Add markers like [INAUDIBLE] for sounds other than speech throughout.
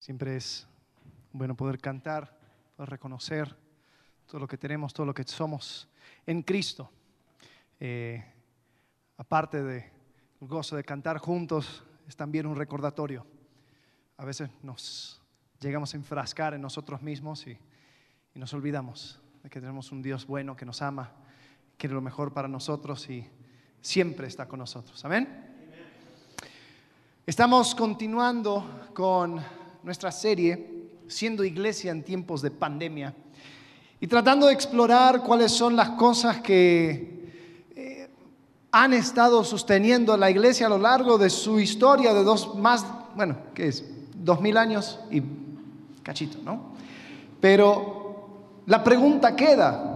Siempre es bueno poder cantar, poder reconocer todo lo que tenemos, todo lo que somos en Cristo. Eh, aparte del gozo de cantar juntos, es también un recordatorio. A veces nos llegamos a enfrascar en nosotros mismos y, y nos olvidamos de que tenemos un Dios bueno que nos ama, quiere lo mejor para nosotros y siempre está con nosotros. Amén. Estamos continuando con nuestra serie, siendo iglesia en tiempos de pandemia, y tratando de explorar cuáles son las cosas que eh, han estado sosteniendo la iglesia a lo largo de su historia de dos más, bueno, ¿qué es? Dos mil años y cachito, ¿no? Pero la pregunta queda,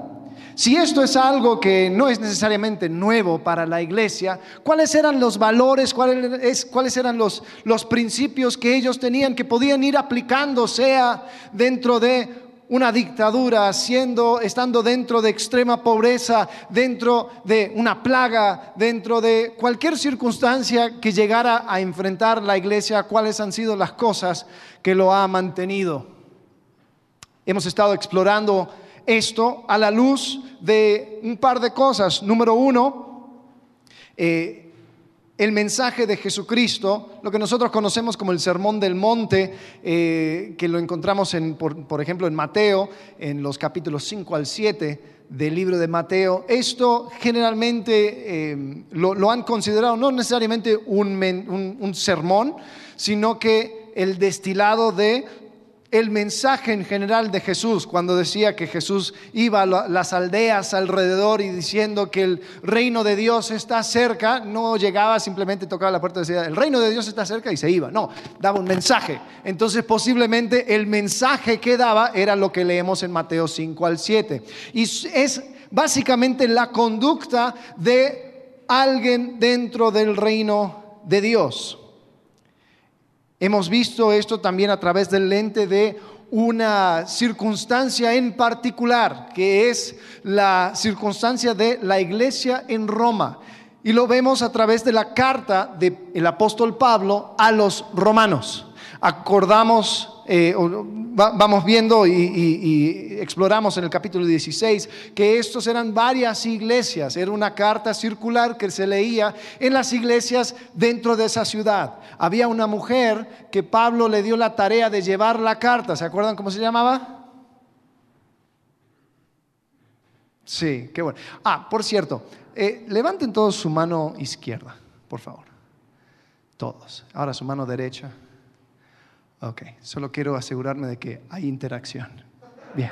si esto es algo que no es necesariamente nuevo para la iglesia, ¿cuáles eran los valores, cuáles, eran los, los principios que ellos tenían que podían ir aplicando, sea dentro de una dictadura, siendo, estando dentro de extrema pobreza, dentro de una plaga, dentro de cualquier circunstancia que llegara a enfrentar la iglesia, cuáles han sido las cosas que lo ha mantenido. Hemos estado explorando esto a la luz de un par de cosas. Número uno, eh, el mensaje de Jesucristo, lo que nosotros conocemos como el Sermón del Monte, eh, que lo encontramos, en, por, ejemplo, en Mateo, en los capítulos 5 al 7 del libro de Mateo. Esto generalmente eh, lo, han considerado no necesariamente un sermón, sino que el destilado de el mensaje en general de Jesús cuando decía que Jesús iba a las aldeas alrededor y diciendo que el reino de Dios está cerca, no llegaba simplemente tocaba la puerta y decía, el reino de Dios está cerca y se iba, no, daba un mensaje. Entonces posiblemente el mensaje que daba era lo que leemos en Mateo 5 al 7. Y es básicamente la conducta de alguien dentro del reino de Dios. Hemos visto esto también a través del lente de una circunstancia en particular, que es la circunstancia de la iglesia en Roma. Y lo vemos a través de la carta del apóstol Pablo a los romanos. Acordamos eh, vamos viendo y, exploramos en el capítulo 16 que estos eran varias iglesias, era una carta circular que se leía en las iglesias dentro de esa ciudad. Había una mujer que Pablo le dio la tarea de llevar la carta, ¿se acuerdan cómo se llamaba? Sí, qué bueno. Ah, por cierto, eh, levanten todos su mano izquierda, por favor. Todos. Ahora su mano derecha. Ok, solo quiero asegurarme de que hay interacción. Bien.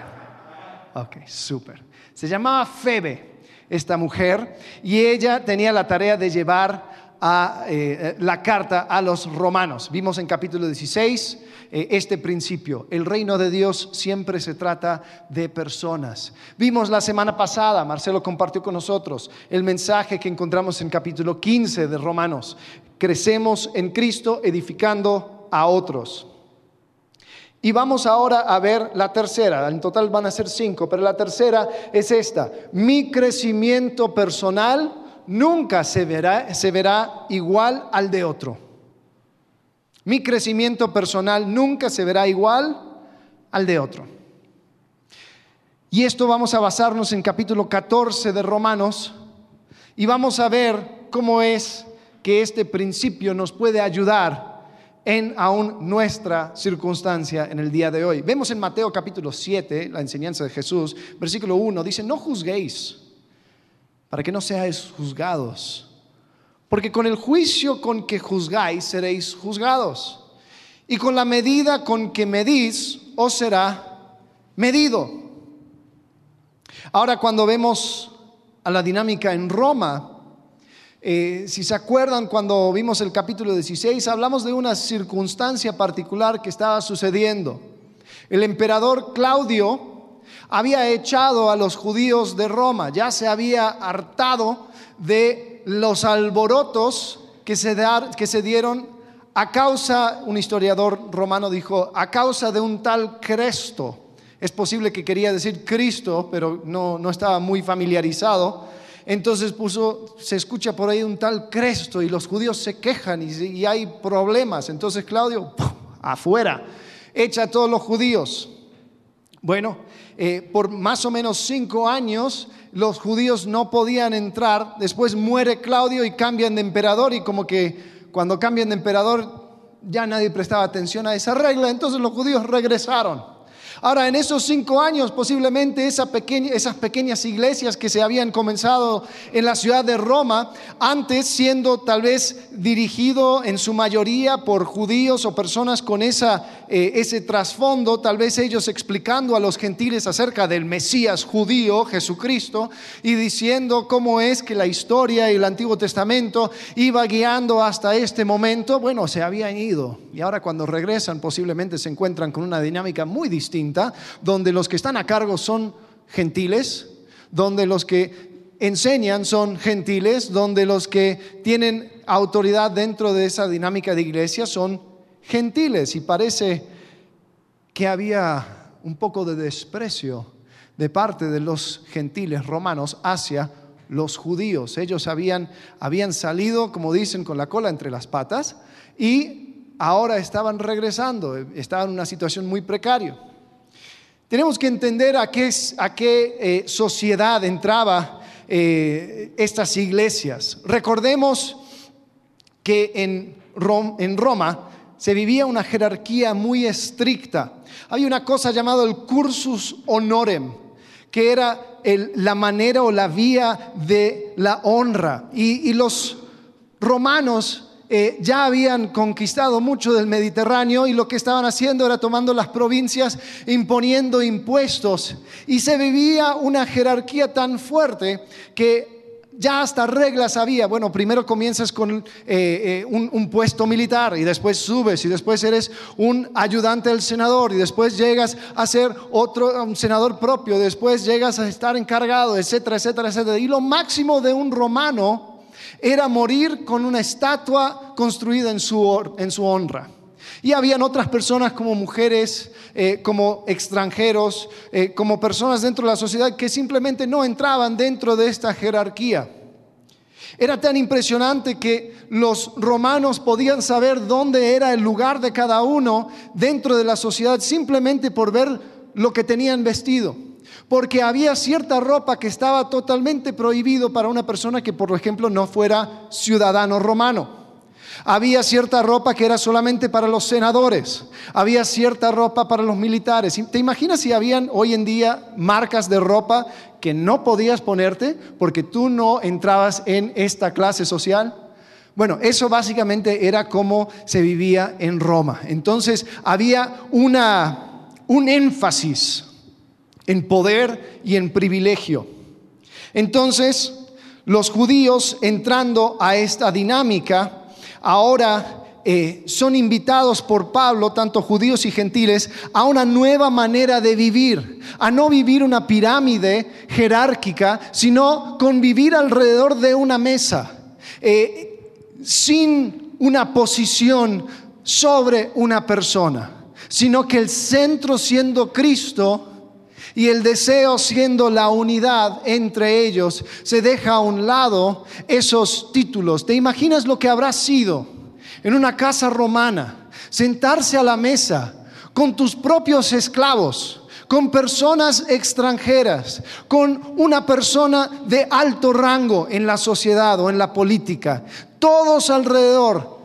Ok, súper. Se llamaba Febe, esta mujer, y ella tenía la tarea de llevar a, eh, la carta a los romanos. Vimos en capítulo 16 eh, este principio. El reino de Dios siempre se trata de personas. Vimos la semana pasada, Marcelo compartió con nosotros el mensaje que encontramos en capítulo 15 de Romanos. Crecemos en Cristo edificando a otros. Y vamos ahora a ver la tercera, en total van a ser cinco, pero la tercera es esta. Mi crecimiento personal nunca se verá, se verá igual al de otro. Mi crecimiento personal nunca se verá igual al de otro. Y esto vamos a basarnos en capítulo 14 de Romanos y vamos a ver cómo es que este principio nos puede ayudar en aún nuestra circunstancia en el día de hoy. Vemos en Mateo capítulo 7, la enseñanza de Jesús, versículo 1, dice, no juzguéis para que no seáis juzgados, porque con el juicio con que juzgáis seréis juzgados, y con la medida con que medís os será medido. Ahora cuando vemos a la dinámica en Roma, eh, si se acuerdan, cuando vimos el capítulo 16, hablamos de una circunstancia particular que estaba sucediendo. El emperador Claudio había echado a los judíos de Roma, ya se había hartado de los alborotos que se, dieron a causa, un historiador romano dijo, a causa de un tal Cresto. Es posible que quería decir Cristo, pero no estaba muy familiarizado entonces puso, se escucha por ahí un tal Cresto y los judíos se quejan y, hay problemas. Entonces Claudio, afuera. echa a todos los judíos. Bueno, eh, por más o menos cinco años los judíos no podían entrar, después muere Claudio y cambian de emperador y como que cuando cambian de emperador ya nadie prestaba atención a esa regla, entonces los judíos regresaron. Ahora, en esos cinco años, posiblemente esas pequeñas iglesias que se habían comenzado en la ciudad de Roma, antes siendo tal vez dirigido en su mayoría por judíos o personas con esa, eh, ese trasfondo, tal vez ellos explicando a los gentiles acerca del Mesías judío, Jesucristo, y diciendo cómo es que la historia y el Antiguo Testamento iba guiando hasta este momento, bueno, se habían ido. Y ahora cuando regresan posiblemente se encuentran con una dinámica muy distinta donde los que están a cargo son gentiles, donde los que enseñan son gentiles, donde los que tienen autoridad dentro de esa dinámica de iglesia son gentiles. Y parece que había un poco de desprecio de parte de los gentiles romanos hacia los judíos. Ellos habían, habían salido, como dicen, con la cola entre las patas y ahora estaban regresando, estaban en una situación muy precaria. Tenemos que entender a qué, a qué eh, sociedad entraba eh, estas iglesias. Recordemos que en, Roma se vivía una jerarquía muy estricta. Hay una cosa llamada el cursus honorem, que era la manera o la vía de la honra. Y los romanos eh, ya habían conquistado mucho del Mediterráneo y lo que estaban haciendo era tomando las provincias, imponiendo impuestos. Y se vivía una jerarquía tan fuerte que ya hasta reglas había. Bueno, primero comienzas con eh, eh, un, un, puesto militar y después subes y después eres un ayudante del senador y después llegas a ser otro un senador propio, después llegas a estar encargado, etcétera, etcétera, etcétera. Y lo máximo de un romano era morir con una estatua construida en su, en su honra. Y habían otras personas como mujeres, eh, como extranjeros, eh, como personas dentro de la sociedad que simplemente no entraban dentro de esta jerarquía. Era tan impresionante que los romanos podían saber dónde era el lugar de cada uno dentro de la sociedad simplemente por ver lo que tenían vestido porque había cierta ropa que estaba totalmente prohibido para una persona que, por ejemplo, no fuera ciudadano romano. Había cierta ropa que era solamente para los senadores. Había cierta ropa para los militares. ¿Te imaginas si habían hoy en día marcas de ropa que no podías ponerte porque tú no entrabas en esta clase social? Bueno, eso básicamente era como se vivía en Roma. Entonces había una, un énfasis en poder y en privilegio. Entonces, los judíos entrando a esta dinámica, ahora eh, son invitados por Pablo, tanto judíos y gentiles, a una nueva manera de vivir, a no vivir una pirámide jerárquica, sino convivir alrededor de una mesa, eh, sin una posición sobre una persona, sino que el centro siendo Cristo, y el deseo siendo la unidad entre ellos, se deja a un lado esos títulos. ¿Te imaginas lo que habrá sido en una casa romana? Sentarse a la mesa con tus propios esclavos, con personas extranjeras, con una persona de alto rango en la sociedad o en la política, todos alrededor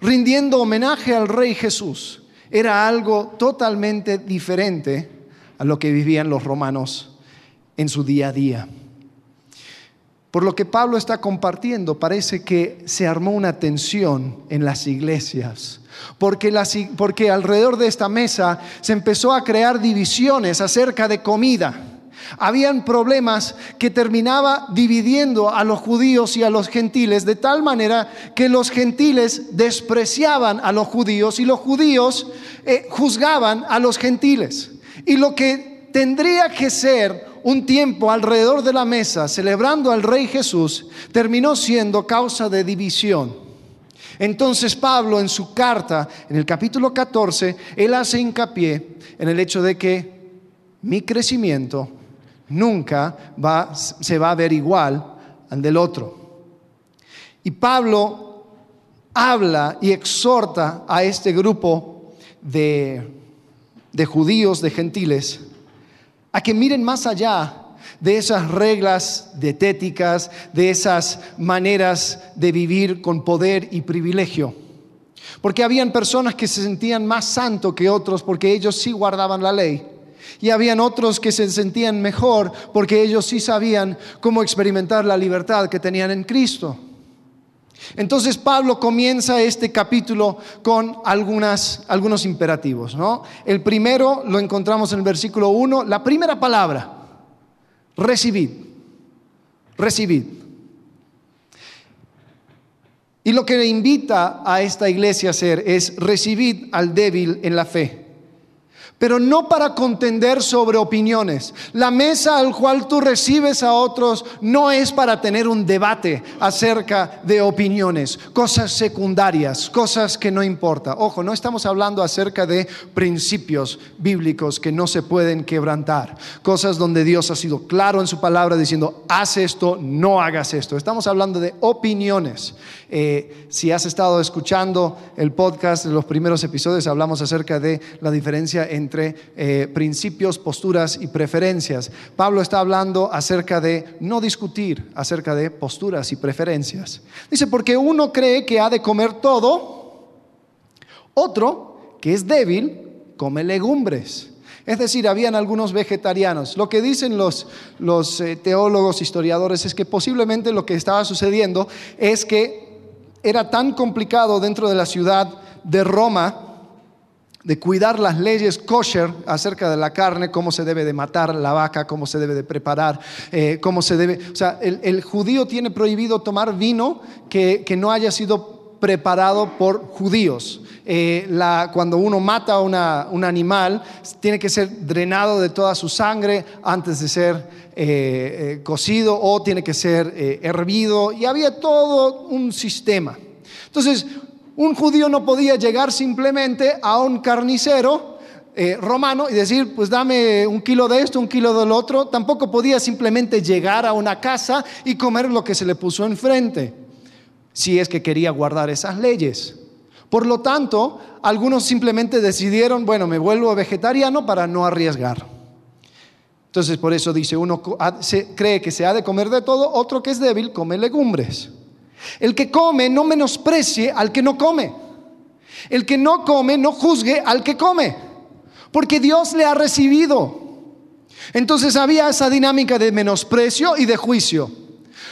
rindiendo homenaje al Rey Jesús. Era algo totalmente diferente a lo que vivían los romanos en su día a día. Por lo que Pablo está compartiendo, parece que se armó una tensión en las iglesias, porque, alrededor de esta mesa se empezó a crear divisiones acerca de comida. Habían problemas que terminaba dividiendo a los judíos y a los gentiles de tal manera que los gentiles despreciaban a los judíos y los judíos eh, juzgaban a los gentiles. Y lo que tendría que ser un tiempo alrededor de la mesa celebrando al Rey Jesús terminó siendo causa de división. Entonces Pablo en su carta, en el capítulo 14, él hace hincapié en el hecho de que mi crecimiento nunca va, se va a ver igual al del otro. Y Pablo habla y exhorta a este grupo de de judíos, de gentiles, a que miren más allá de esas reglas dietéticas, de esas maneras de vivir con poder y privilegio. Porque habían personas que se sentían más santos que otros porque ellos sí guardaban la ley. Y habían otros que se sentían mejor porque ellos sí sabían cómo experimentar la libertad que tenían en Cristo. Entonces Pablo comienza este capítulo con algunos imperativos. ¿no? El primero lo encontramos en el versículo 1, la primera palabra, recibid, recibid. Y lo que le invita a esta iglesia a hacer es recibid al débil en la fe pero no para contender sobre opiniones. La mesa al cual tú recibes a otros no es para tener un debate acerca de opiniones, cosas secundarias, cosas que no importa. Ojo, no estamos hablando acerca de principios bíblicos que no se pueden quebrantar, cosas donde Dios ha sido claro en su palabra diciendo, haz esto, no hagas esto. Estamos hablando de opiniones. Eh, si has estado escuchando el podcast los primeros episodios, hablamos acerca de la diferencia entre entre eh, principios, posturas y preferencias. Pablo está hablando acerca de no discutir acerca de posturas y preferencias. Dice, porque uno cree que ha de comer todo, otro, que es débil, come legumbres. Es decir, habían algunos vegetarianos. Lo que dicen los, los eh, teólogos, historiadores, es que posiblemente lo que estaba sucediendo es que era tan complicado dentro de la ciudad de Roma de cuidar las leyes kosher acerca de la carne, cómo se debe de matar la vaca, cómo se debe de preparar, eh, cómo se debe... O sea, el, judío tiene prohibido tomar vino que, no haya sido preparado por judíos. Eh, cuando uno mata a un animal, tiene que ser drenado de toda su sangre antes de ser eh, cocido o tiene que ser hervido. Y había todo un sistema. Entonces, un judío no podía llegar simplemente a un carnicero eh, romano y decir, pues dame un kilo de esto, un kilo del otro. Tampoco podía simplemente llegar a una casa y comer lo que se le puso enfrente, si es que quería guardar esas leyes. Por lo tanto, algunos simplemente decidieron, bueno, me vuelvo vegetariano para no arriesgar. Entonces, por eso dice, uno cree que se ha de comer de todo, otro que es débil come legumbres. El que come no menosprecie al que no come. El que no come no juzgue al que come, porque Dios le ha recibido. Entonces había esa dinámica de menosprecio y de juicio.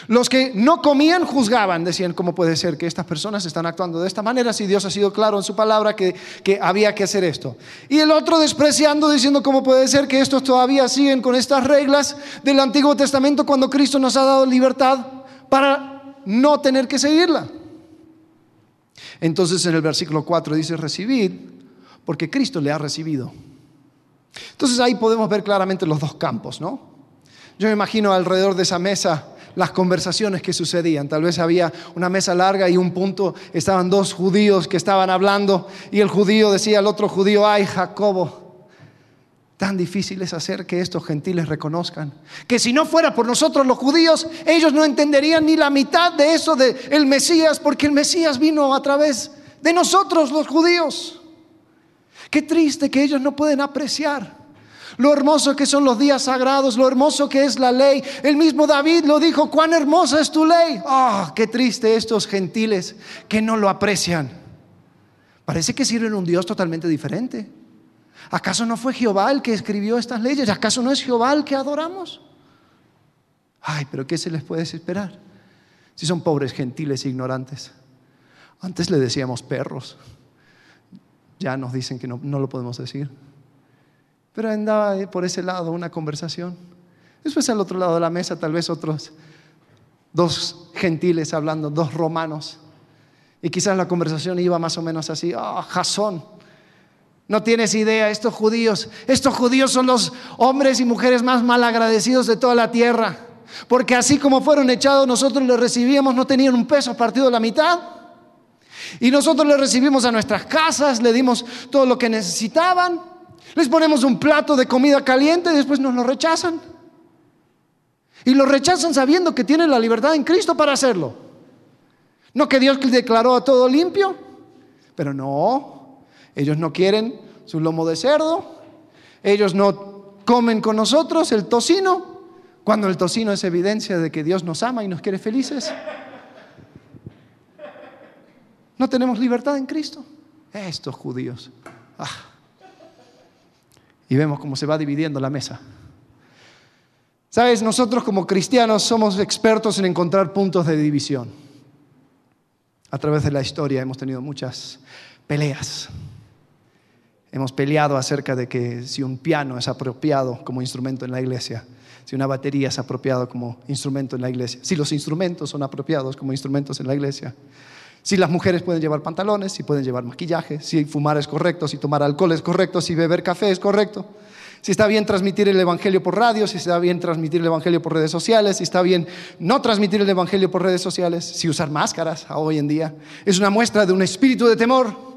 Los que no comían juzgaban, decían, ¿cómo puede ser que estas personas están actuando de esta manera si Dios ha sido claro en su palabra que, que había que hacer esto? Y el otro despreciando, diciendo, ¿cómo puede ser que estos todavía siguen con estas reglas del Antiguo Testamento cuando Cristo nos ha dado libertad para no tener que seguirla. Entonces en el versículo 4 dice, recibid, porque Cristo le ha recibido. Entonces ahí podemos ver claramente los dos campos, ¿no? Yo me imagino alrededor de esa mesa las conversaciones que sucedían. Tal vez había una mesa larga y un punto estaban dos judíos que estaban hablando y el judío decía al otro judío, ay Jacobo, Tan difícil es hacer que estos gentiles reconozcan que si no fuera por nosotros los judíos, ellos no entenderían ni la mitad de eso de el Mesías, porque el Mesías vino a través de nosotros los judíos. Qué triste que ellos no pueden apreciar lo hermoso que son los días sagrados, lo hermoso que es la ley. El mismo David lo dijo, cuán hermosa es tu ley. Ah, qué triste estos gentiles que no lo aprecian. Parece que sirven un Dios totalmente diferente. ¿Acaso no fue Jehová el que escribió estas leyes? ¿Acaso no es Jehová el que adoramos? Ay, pero ¿qué se les puede esperar? Si son pobres, gentiles ignorantes. Antes le decíamos perros. Ya nos dicen que no, no lo podemos decir. Pero andaba por ese lado una conversación. Después al otro lado de la mesa tal vez otros dos gentiles hablando, dos romanos. Y quizás la conversación iba más o menos así. Ah, Jasón no tienes idea, estos judíos, estos judíos son los hombres y mujeres más mal agradecidos de toda la tierra. Porque así como fueron echados, nosotros les recibíamos, no tenían un peso partido a la mitad. Y nosotros les recibimos a nuestras casas, le dimos todo lo que necesitaban. Les ponemos un plato de comida caliente y después nos lo rechazan. Y lo rechazan sabiendo que tienen la libertad en Cristo para hacerlo. No que Dios declaró a todo limpio, pero no, ellos no quieren su lomo de cerdo, Ellos no comen con nosotros el tocino, cuando el tocino es evidencia de que Dios nos ama y nos quiere felices. No tenemos libertad en Cristo. Estos judíos. Ah. Y vemos cómo se va dividiendo la mesa. Sabes, nosotros como cristianos somos expertos en encontrar puntos de división. A través de la historia hemos tenido muchas peleas. Hemos peleado acerca de que si un piano es apropiado como instrumento en la iglesia, si una batería es apropiado como instrumento en la iglesia, si los instrumentos son apropiados como instrumentos en la iglesia, si las mujeres pueden llevar pantalones, si pueden llevar maquillaje, si fumar es correcto, si tomar alcohol es correcto, si beber café es correcto, si está bien transmitir el Evangelio por radio, si está bien transmitir el Evangelio por redes sociales, si está bien no transmitir el Evangelio por redes sociales, si usar máscaras hoy en día es una muestra de un espíritu de temor,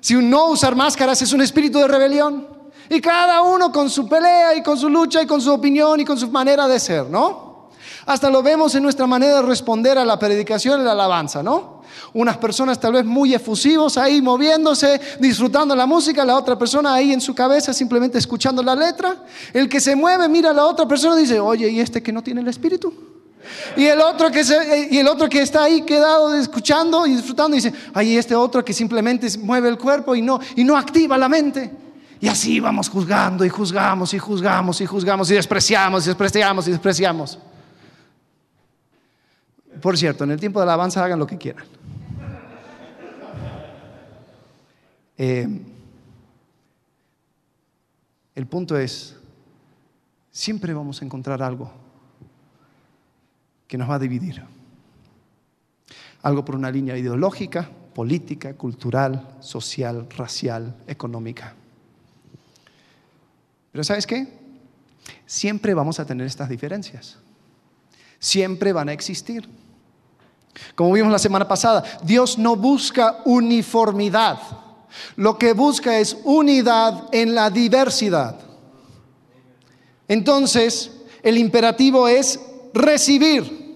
si no usar máscaras es un espíritu de rebelión. Y cada uno con su pelea y con su lucha y con su opinión y con su manera de ser, ¿no? Hasta lo vemos en nuestra manera de responder a la predicación y la alabanza, ¿no? Unas personas tal vez muy efusivos ahí moviéndose, disfrutando la música, la otra persona ahí en su cabeza simplemente escuchando la letra. El que se mueve mira a la otra persona y dice, oye, ¿y este que no tiene el espíritu? Y el otro que, se, y el otro que está ahí quedado escuchando y disfrutando dice, ay, este otro que simplemente mueve el cuerpo y no, y no activa la mente. Y así vamos juzgando y juzgamos y juzgamos y juzgamos y despreciamos y despreciamos y despreciamos. Por cierto, en el tiempo de alabanza hagan lo que quieran. Eh, el punto es, siempre vamos a encontrar algo que nos va a dividir. Algo por una línea ideológica, política, cultural, social, racial, económica. Pero ¿sabes qué? Siempre vamos a tener estas diferencias. Siempre van a existir. Como vimos la semana pasada, Dios no busca uniformidad. Lo que busca es unidad en la diversidad. Entonces, el imperativo es recibir,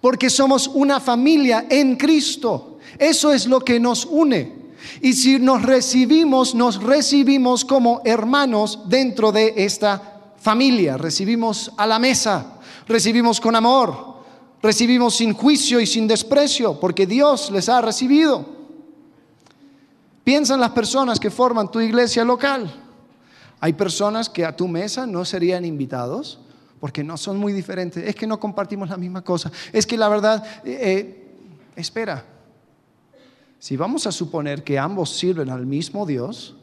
porque somos una familia en Cristo. Eso es lo que nos une. Y si nos recibimos, nos recibimos como hermanos dentro de esta familia. Recibimos a la mesa, recibimos con amor, recibimos sin juicio y sin desprecio, porque Dios les ha recibido. Piensa en las personas que forman tu iglesia local. Hay personas que a tu mesa no serían invitados porque no son muy diferentes. Es que no compartimos la misma cosa. Es que la verdad, eh, eh, espera, si vamos a suponer que ambos sirven al mismo Dios,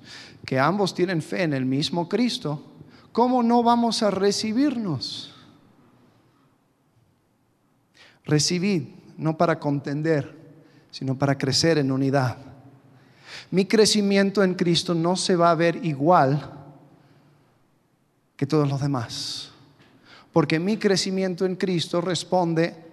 que ambos tienen fe en el mismo Cristo, ¿cómo no vamos a recibirnos? Recibid, no para contender, sino para crecer en unidad mi crecimiento en Cristo no se va a ver igual que todos los demás. Porque mi crecimiento en Cristo responde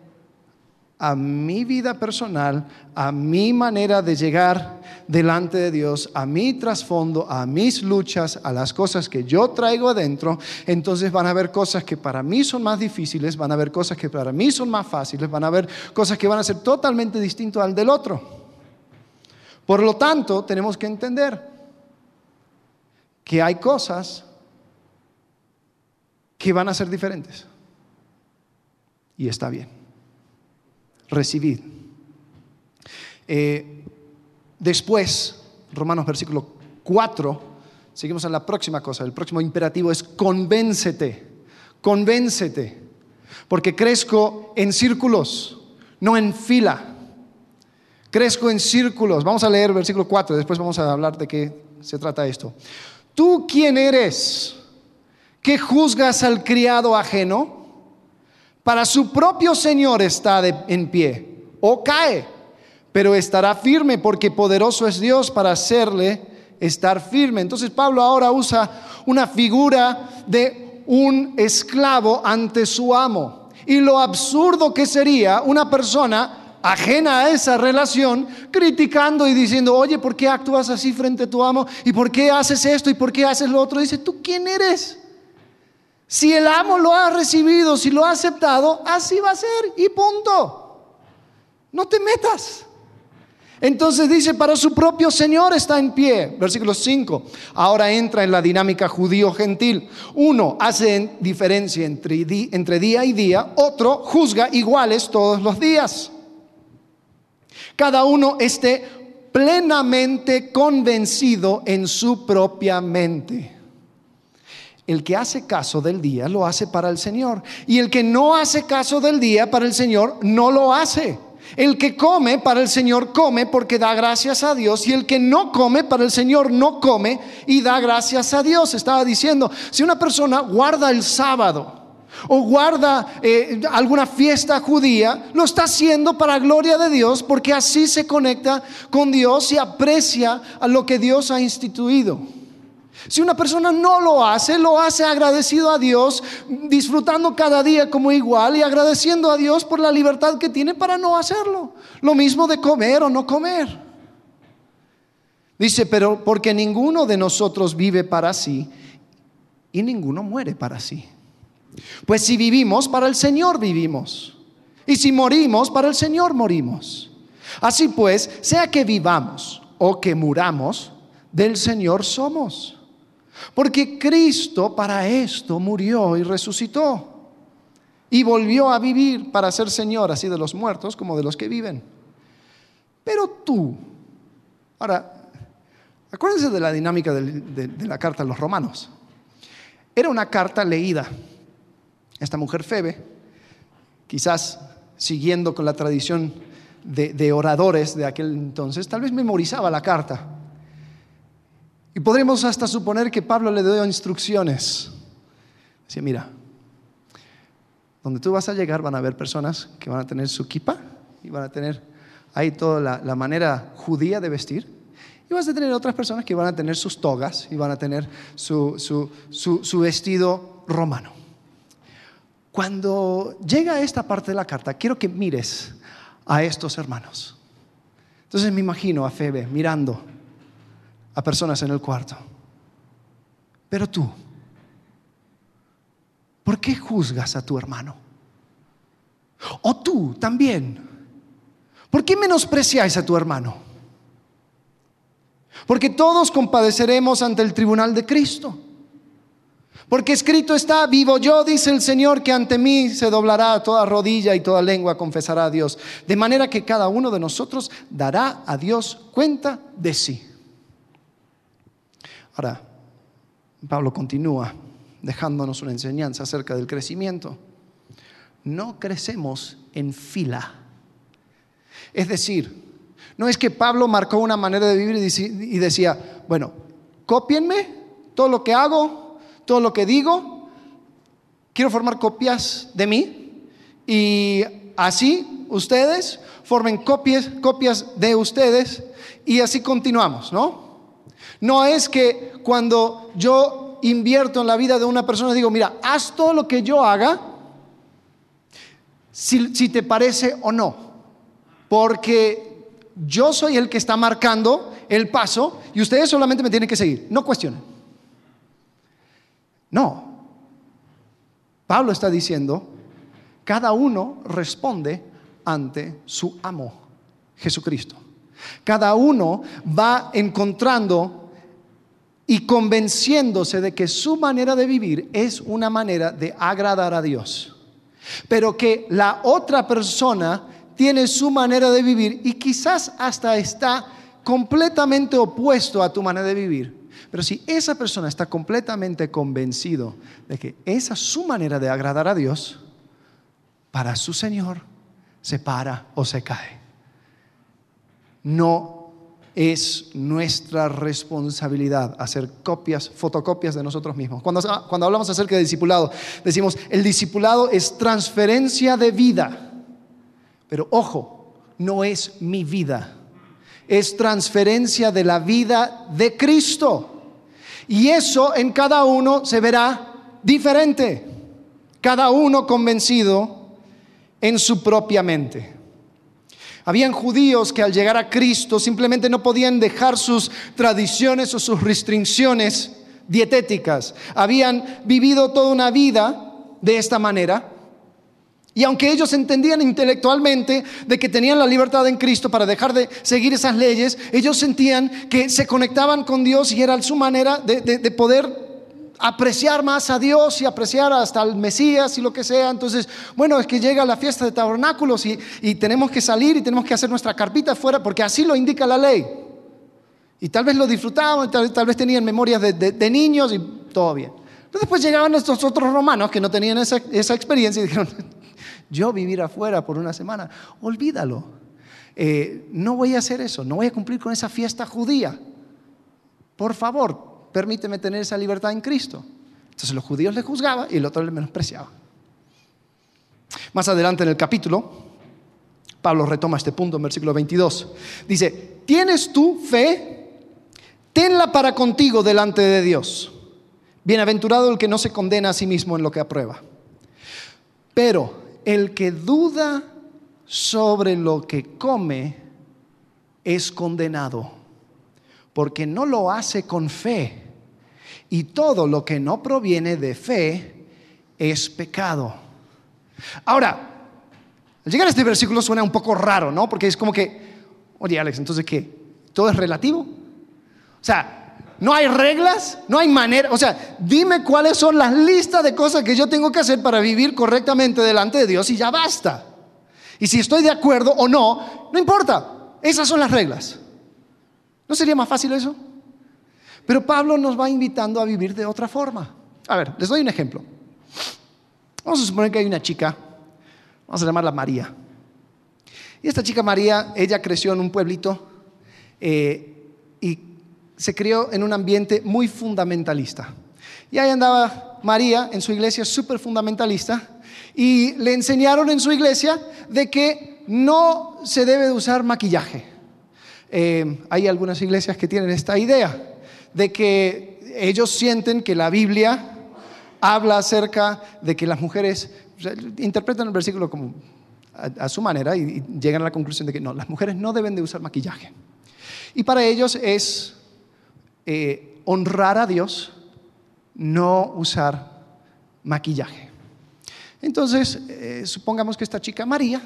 a mi vida personal, a mi manera de llegar delante de Dios, a mi trasfondo, a mis luchas, a las cosas que yo traigo adentro, entonces van a haber cosas que para mí son más difíciles, van a haber cosas que para mí son más fáciles, van a haber cosas que van a ser totalmente distintas al del otro. Por lo tanto, tenemos que entender que hay cosas que van a ser diferentes. Y está bien. Recibid. Eh, después, Romanos versículo 4, seguimos en la próxima cosa. El próximo imperativo es convéncete. Convéncete. Porque crezco en círculos, no en fila. Crezco en círculos. Vamos a leer versículo 4, después vamos a hablar de qué se trata esto. ¿Tú quién eres que juzgas al criado ajeno? Para su propio Señor está en pie o cae, pero estará firme porque poderoso es Dios para hacerle estar firme. Entonces Pablo ahora usa una figura de un esclavo ante su amo. Y lo absurdo que sería una persona ajena a esa relación, criticando y diciendo, oye, ¿por qué actúas así frente a tu amo? ¿Y por qué haces esto? ¿Y por qué haces lo otro? Dice, ¿tú quién eres? Si el amo lo ha recibido, si lo ha aceptado, así va a ser y punto. No te metas. Entonces dice, para su propio Señor está en pie. Versículo 5. Ahora entra en la dinámica judío-gentil. Uno hace diferencia entre, entre día y día, otro juzga iguales todos los días. Cada uno esté plenamente convencido en su propia mente. El que hace caso del día lo hace para el Señor. Y el que no hace caso del día para el Señor no lo hace. El que come para el Señor come porque da gracias a Dios y el que no come para el Señor no come y da gracias a Dios. Estaba diciendo, si una persona guarda el sábado o guarda eh, alguna fiesta judía, lo está haciendo para gloria de Dios porque así se conecta con Dios y aprecia a lo que Dios ha instituido. Si una persona no lo hace, lo hace agradecido a Dios, disfrutando cada día como igual y agradeciendo a Dios por la libertad que tiene para no hacerlo. Lo mismo de comer o no comer. Dice, pero porque ninguno de nosotros vive para sí y ninguno muere para sí. Pues si vivimos, para el Señor vivimos. Y si morimos, para el Señor morimos. Así pues, sea que vivamos o que muramos, del Señor somos. Porque Cristo para esto murió y resucitó. Y volvió a vivir para ser Señor así de los muertos como de los que viven. Pero tú, ahora, acuérdense de la dinámica de, la carta a los romanos. Era una carta leída. Esta mujer Febe, quizás siguiendo con la tradición de oradores de aquel entonces, tal vez memorizaba la carta y podríamos hasta suponer que Pablo le dio instrucciones. Decía, mira, donde tú vas a llegar van a haber personas que van a tener su kipa y van a tener ahí toda la, manera judía de vestir. Y vas a tener otras personas que van a tener sus togas y van a tener su, su vestido romano. Cuando llega a esta parte de la carta, quiero que mires a estos hermanos. Entonces me imagino a Febe mirando a personas en el cuarto. Pero tú, ¿por qué juzgas a tu hermano? O tú también, ¿por qué menospreciáis a tu hermano? Porque todos compadeceremos ante el tribunal de Cristo. Porque escrito está, vivo yo, dice el Señor, que ante mí se doblará toda rodilla y toda lengua confesará a Dios. De manera que cada uno de nosotros dará a Dios cuenta de sí. Ahora, Pablo continúa dejándonos una enseñanza acerca del crecimiento. No crecemos en fila. Es decir, no es que Pablo marcó una manera de vivir y decía, bueno, cópienme todo lo que hago, todo lo que digo, quiero formar copias de mí y así ustedes formen copias, copias de ustedes y así continuamos, ¿no? No es que cuando yo invierto en la vida de una persona digo, mira, haz todo lo que yo haga, si, te parece o no, porque yo soy el que está marcando el paso y ustedes solamente me tienen que seguir, no cuestionen. No, Pablo está diciendo, cada uno responde ante su amo, Jesucristo. Cada uno va encontrando y convenciéndose de que su manera de vivir es una manera de agradar a Dios. Pero que la otra persona tiene su manera de vivir y quizás hasta está completamente opuesto a tu manera de vivir. Pero si esa persona está completamente convencido de que esa es su manera de agradar a Dios, para su Señor se para o se cae. No es nuestra responsabilidad hacer copias, fotocopias de nosotros mismos. Cuando, hablamos acerca de discipulado, decimos, el discipulado es transferencia de vida. Pero ojo, no es mi vida, es transferencia de la vida de Cristo. Y eso en cada uno se verá diferente, cada uno convencido en su propia mente. Habían judíos que al llegar a Cristo simplemente no podían dejar sus tradiciones o sus restricciones dietéticas. Habían vivido toda una vida de esta manera Y aunque ellos entendían intelectualmente de que tenían la libertad en Cristo para dejar de seguir esas leyes, ellos sentían que se conectaban con Dios y era su manera de, poder apreciar más a Dios y apreciar hasta el Mesías y lo que sea. Entonces, bueno, es que llega la fiesta de tabernáculos y, tenemos que salir y tenemos que hacer nuestra carpita afuera porque así lo indica la ley. Y tal vez lo disfrutaban, tal, vez tenían memorias de, niños y todo bien. Pero después llegaban estos otros romanos que no tenían esa, esa experiencia y dijeron, [LAUGHS] yo vivir afuera por una semana, olvídalo. Eh, no voy a hacer eso, no voy a cumplir con esa fiesta judía. Por favor, permíteme tener esa libertad en Cristo. Entonces los judíos le juzgaban y el otro le menospreciaba. Más adelante en el capítulo, Pablo retoma este punto en versículo 22. Dice, ¿tienes tú fe? Tenla para contigo delante de Dios. Bienaventurado el que no se condena a sí mismo en lo que aprueba. Pero el que duda sobre lo que come es condenado, porque no lo hace con fe. Y todo lo que no proviene de fe es pecado. Ahora, al llegar a este versículo suena un poco raro, ¿no? Porque es como que, oye Alex, entonces ¿qué? ¿Todo es relativo? O sea, no hay reglas, no hay manera. O sea, dime cuáles son las listas de cosas que yo tengo que hacer para vivir correctamente delante de Dios y ya basta. Y si estoy de acuerdo o no, no importa. Esas son las reglas. ¿No sería más fácil eso? Pero Pablo nos va invitando a vivir de otra forma. A ver, les doy un ejemplo. Vamos a suponer que hay una chica, vamos a llamarla María. Y esta chica María, ella creció en un pueblito eh, y se crió en un ambiente muy fundamentalista. Y ahí andaba María en su iglesia súper fundamentalista y le enseñaron en su iglesia de que no se debe de usar maquillaje. Eh, hay algunas iglesias que tienen esta idea de que ellos sienten que la Biblia habla acerca de que las mujeres interpretan el versículo como a, su manera y, llegan a la conclusión de que no, las mujeres no deben de usar maquillaje. Y para ellos es eh, honrar a Dios, no usar maquillaje. Entonces, eh, supongamos que esta chica María,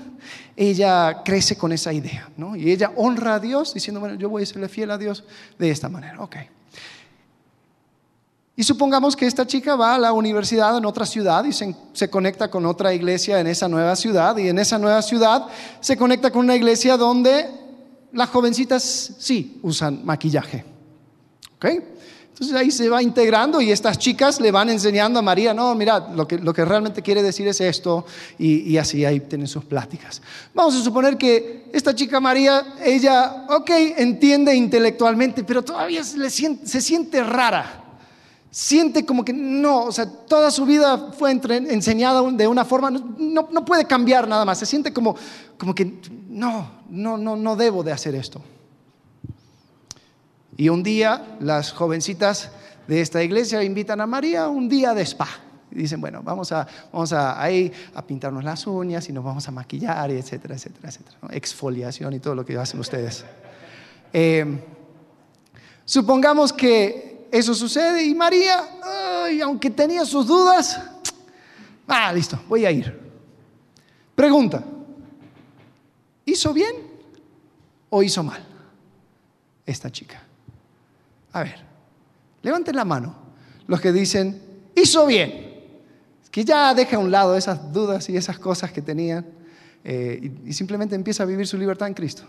ella crece con esa idea, ¿no? Y ella honra a Dios diciendo, bueno, yo voy a serle fiel a Dios de esta manera, ok. Y supongamos que esta chica va a la universidad en otra ciudad y se, se, conecta con otra iglesia en esa nueva ciudad y en esa nueva ciudad se conecta con una iglesia donde las jovencitas sí usan maquillaje. Entonces ahí se va integrando y estas chicas le van enseñando a María, no, mira, lo que, lo que realmente quiere decir es esto y, así ahí tienen sus pláticas. Vamos a suponer que esta chica María, ella, ok, entiende intelectualmente, pero todavía se, se siente rara. Siente como que no, o sea, toda su vida fue enseñada de una forma, no, no puede cambiar nada más, se siente como, como que no, no, no, no debo de hacer esto. Y un día las jovencitas de esta iglesia invitan a María un día de spa. Dicen, bueno, vamos a, vamos a, ahí a pintarnos las uñas y nos vamos a maquillar, etcétera, etcétera, etcétera. Exfoliación y todo lo que hacen ustedes. Eh, supongamos que eso sucede y María, aunque tenía sus dudas, ah, listo, voy a ir. Pregunta, ¿hizo bien o hizo mal esta chica? A ver, levanten la mano los que dicen, hizo bien. Que ya deja a un lado esas dudas y esas cosas que tenían eh, y, simplemente empieza a vivir su libertad en Cristo.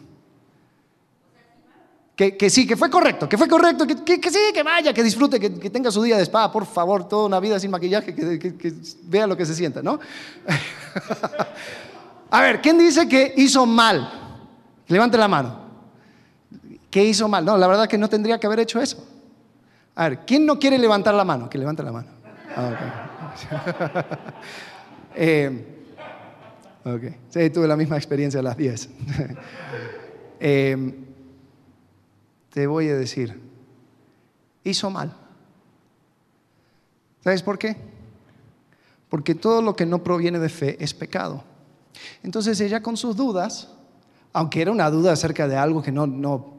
Que, sí, que fue correcto, que fue correcto, que, sí, que vaya, que disfrute, que, tenga su día de espada, por favor, toda una vida sin maquillaje, que, vea lo que se sienta, ¿no? [LAUGHS] a ver, ¿quién dice que hizo mal? Levante la mano. ¿Qué hizo mal? No, la verdad que no tendría que haber hecho eso. A ver, ¿quién no quiere levantar la mano? Que levante la mano. Ah, [LAUGHS] eh, ok. Sí, tuve la misma experiencia a las 10. [LAUGHS] Eh, te voy a decir, hizo mal. ¿Sabes por qué? Porque todo lo que no proviene de fe es pecado. Entonces ella con sus dudas, aunque era una duda acerca de algo que no, no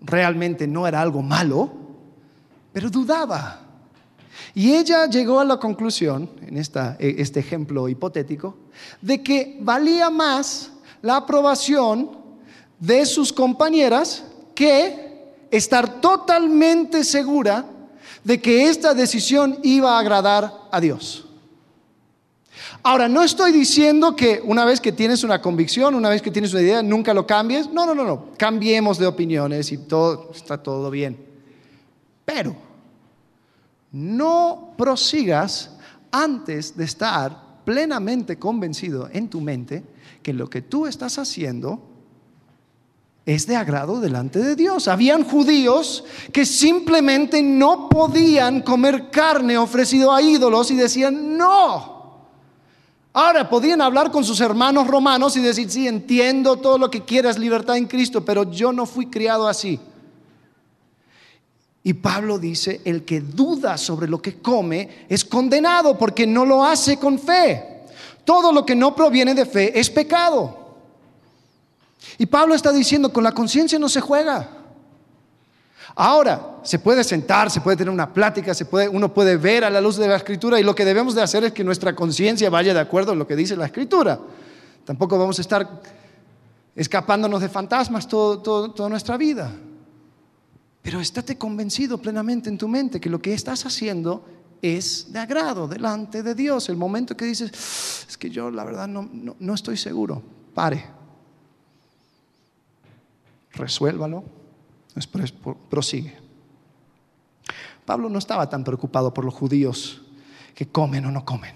realmente no era algo malo, pero dudaba. Y ella llegó a la conclusión, en esta, e, este ejemplo hipotético, de que valía más la aprobación de sus compañeras que estar totalmente segura de que esta decisión iba a agradar a Dios. Ahora, no estoy diciendo que una vez que tienes una convicción, una vez que tienes una idea, nunca lo cambies. No, no, no, no. Cambiemos de opiniones y todo está todo bien. Pero no prosigas antes de estar plenamente convencido en tu mente que lo que tú estás haciendo es de agrado delante de Dios. Habían judíos que simplemente no podían comer carne ofrecido a ídolos y decían, no. Ahora podían hablar con sus hermanos romanos y decir, sí, entiendo todo lo que quieras, libertad en Cristo, pero yo no fui criado así. Y Pablo dice, el que duda sobre lo que come es condenado porque no lo hace con fe. Todo lo que no proviene de fe es pecado. Y Pablo está diciendo, con la conciencia no se juega. Ahora, se puede sentar, se puede tener una plática, se puede, uno puede ver a la luz de la escritura y lo que debemos de hacer es que nuestra conciencia vaya de acuerdo a lo que dice la escritura. Tampoco vamos a estar escapándonos de fantasmas toda nuestra vida. Pero estate convencido plenamente en tu mente que lo que estás haciendo es de agrado delante de Dios. El momento que dices, es que yo la verdad no, no estoy seguro, pare. Resuélvalo, prosigue. Pablo no estaba tan preocupado por los judíos que comen o no comen.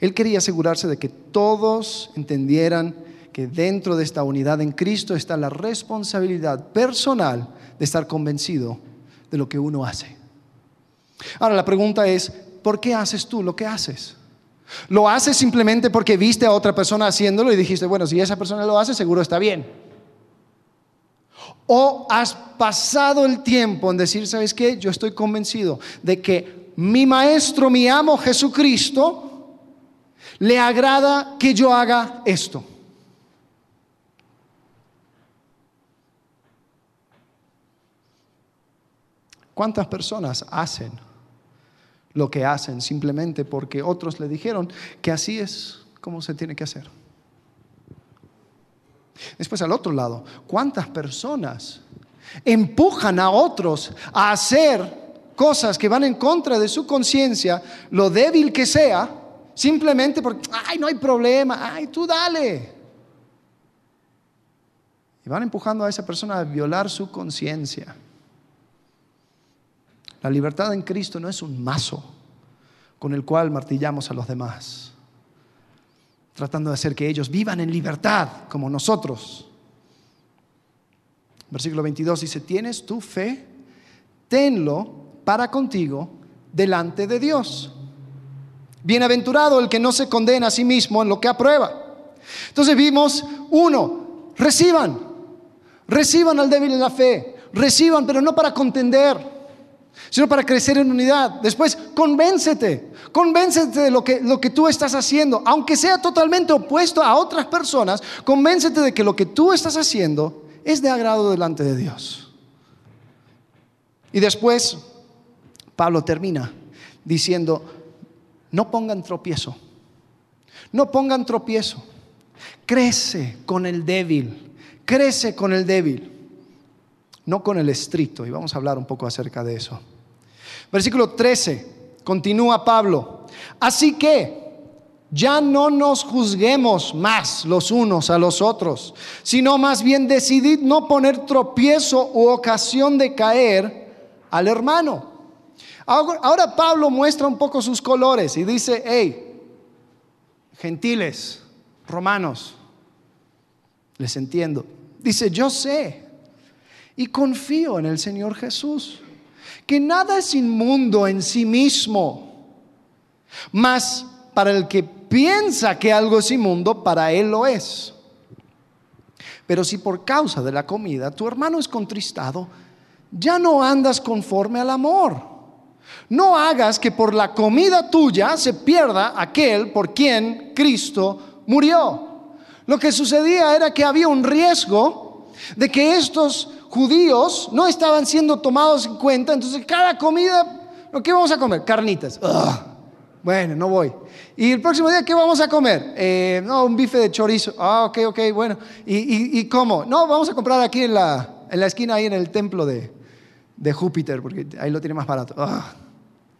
Él quería asegurarse de que todos entendieran que dentro de esta unidad en Cristo está la responsabilidad personal de estar convencido de lo que uno hace. Ahora la pregunta es, ¿por qué haces tú lo que haces? ¿Lo haces simplemente porque viste a otra persona haciéndolo y dijiste, bueno, si esa persona lo hace, seguro está bien? ¿O has pasado el tiempo en decir, ¿sabes qué? Yo estoy convencido de que mi maestro, mi amo Jesucristo, le agrada que yo haga esto. ¿Cuántas personas hacen lo que hacen simplemente porque otros le dijeron que así es como se tiene que hacer? Después al otro lado, ¿cuántas personas empujan a otros a hacer cosas que van en contra de su conciencia, lo débil que sea, simplemente porque, ay, no hay problema, ay, tú dale. Y van empujando a esa persona a violar su conciencia. La libertad en Cristo no es un mazo con el cual martillamos a los demás, tratando de hacer que ellos vivan en libertad como nosotros. Versículo 22 dice, ¿tienes tu fe? Tenlo para contigo delante de Dios. Bienaventurado el que no se condena a sí mismo en lo que aprueba. Entonces vimos, uno, reciban, reciban al débil en la fe, reciban, pero no para contender sino para crecer en unidad. Después, convéncete, convéncete de lo que, lo que tú estás haciendo, aunque sea totalmente opuesto a otras personas, convéncete de que lo que tú estás haciendo es de agrado delante de Dios. Y después, Pablo termina diciendo, no pongan tropiezo, no pongan tropiezo, crece con el débil, crece con el débil no con el estricto. Y vamos a hablar un poco acerca de eso. Versículo 13, continúa Pablo. Así que ya no nos juzguemos más los unos a los otros, sino más bien decidid no poner tropiezo u ocasión de caer al hermano. Ahora Pablo muestra un poco sus colores y dice, hey, gentiles, romanos, les entiendo. Dice, yo sé y confío en el Señor Jesús, que nada es inmundo en sí mismo, mas para el que piensa que algo es inmundo, para él lo es. Pero si por causa de la comida tu hermano es contristado, ya no andas conforme al amor. No hagas que por la comida tuya se pierda aquel por quien Cristo murió. Lo que sucedía era que había un riesgo de que estos judíos no estaban siendo tomados en cuenta, entonces cada comida ¿Qué vamos a comer? Carnitas. Bueno, no voy. ¿Y el próximo día qué vamos a comer? Eh, no, un bife de chorizo. Ah, ok, ok, bueno. ¿Y, cómo? No, vamos a comprar aquí en la, en la esquina, ahí en el templo de, de Júpiter, porque ahí lo tiene más barato.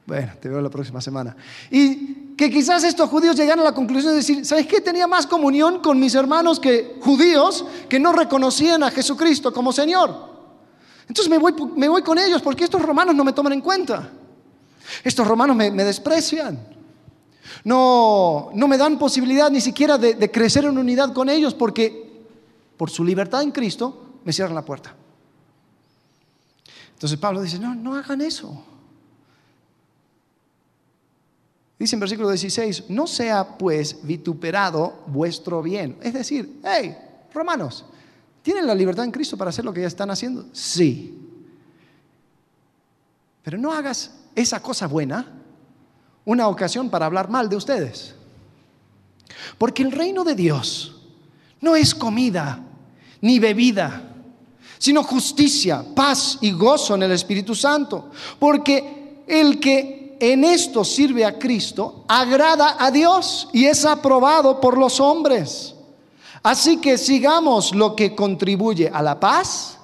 Bueno, te veo la próxima semana. Y que quizás estos judíos llegaran a la conclusión de decir, ¿sabes qué? Tenía más comunión con mis hermanos que judíos que no reconocían a Jesucristo como Señor. Entonces me voy, me voy con ellos porque estos romanos no me toman en cuenta. Estos romanos me, desprecian no, no me dan posibilidad ni siquiera de, crecer en unidad con ellos porque por su libertad en Cristo me cierran la puerta. Entonces Pablo dice, no, no hagan eso. Dice en versículo 16, no sea pues vituperado vuestro bien. Es decir, hey, romanos, ¿tienen la libertad en Cristo para hacer lo que ya están haciendo? Sí. Pero no hagas esa cosa buena una ocasión para hablar mal de ustedes. Porque el reino de Dios no es comida ni bebida, sino justicia, paz y gozo en el Espíritu Santo. Porque el que en esto sirve a Cristo agrada a Dios y es aprobado por los hombres. Así que sigamos lo que contribuye a la paz